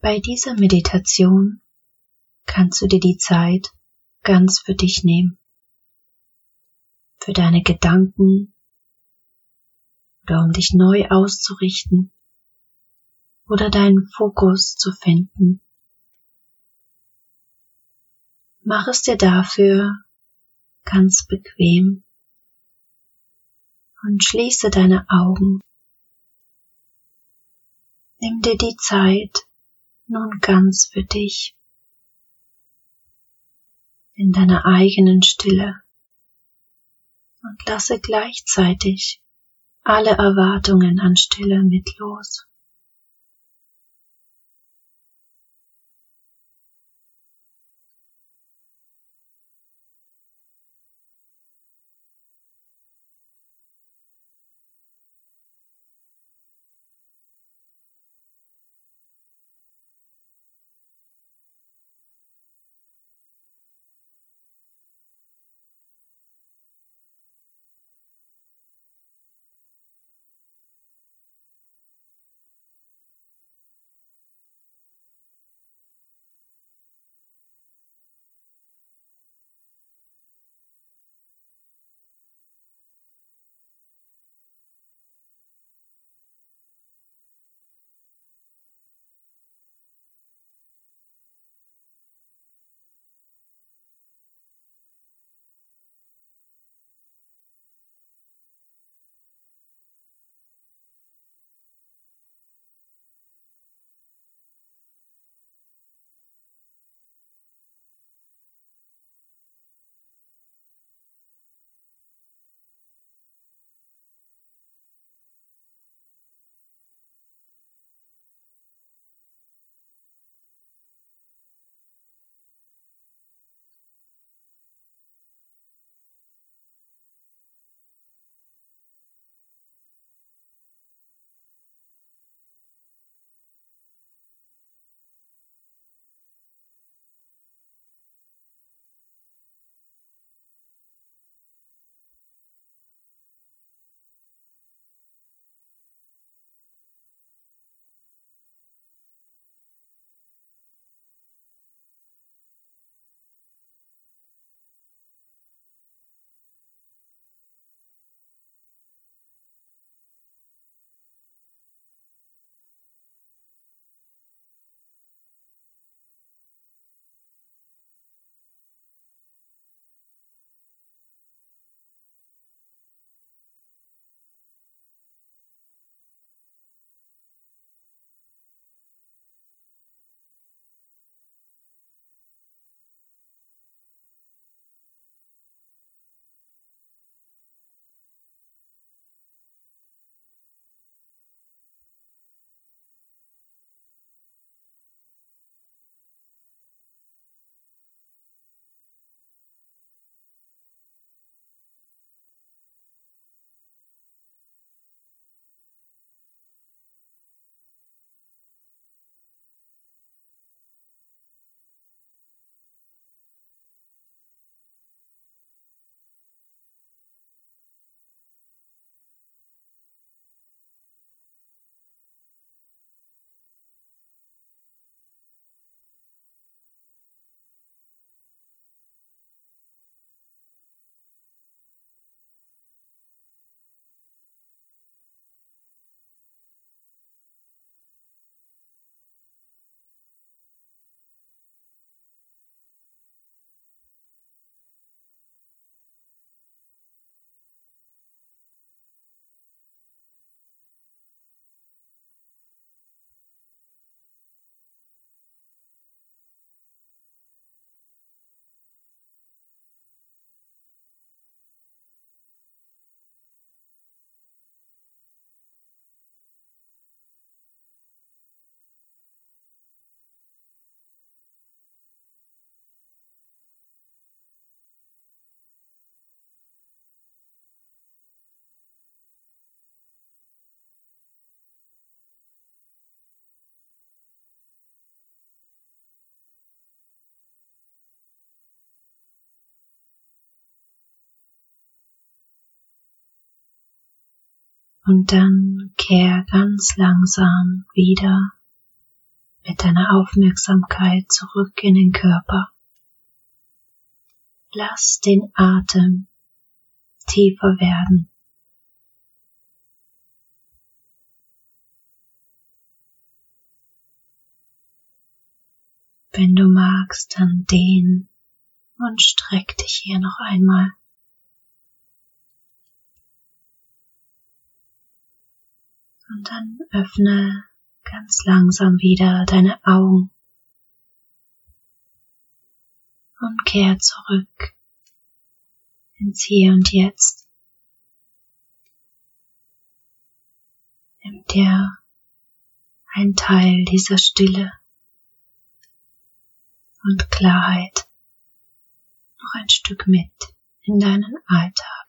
Bei dieser Meditation kannst du dir die Zeit ganz für dich nehmen, für deine Gedanken oder um dich neu auszurichten oder deinen Fokus zu finden. Mach es dir dafür ganz bequem und schließe deine Augen. Nimm dir die Zeit nun ganz für dich in deiner eigenen Stille und lasse gleichzeitig alle Erwartungen an Stille mit los. Und dann kehr ganz langsam wieder mit deiner Aufmerksamkeit zurück in den Körper. Lass den Atem tiefer werden. Wenn du magst, dann dehn und streck dich hier noch einmal. Und dann öffne ganz langsam wieder deine Augen und kehr zurück ins Hier und Jetzt. Nimm dir ein Teil dieser Stille und Klarheit noch ein Stück mit in deinen Alltag.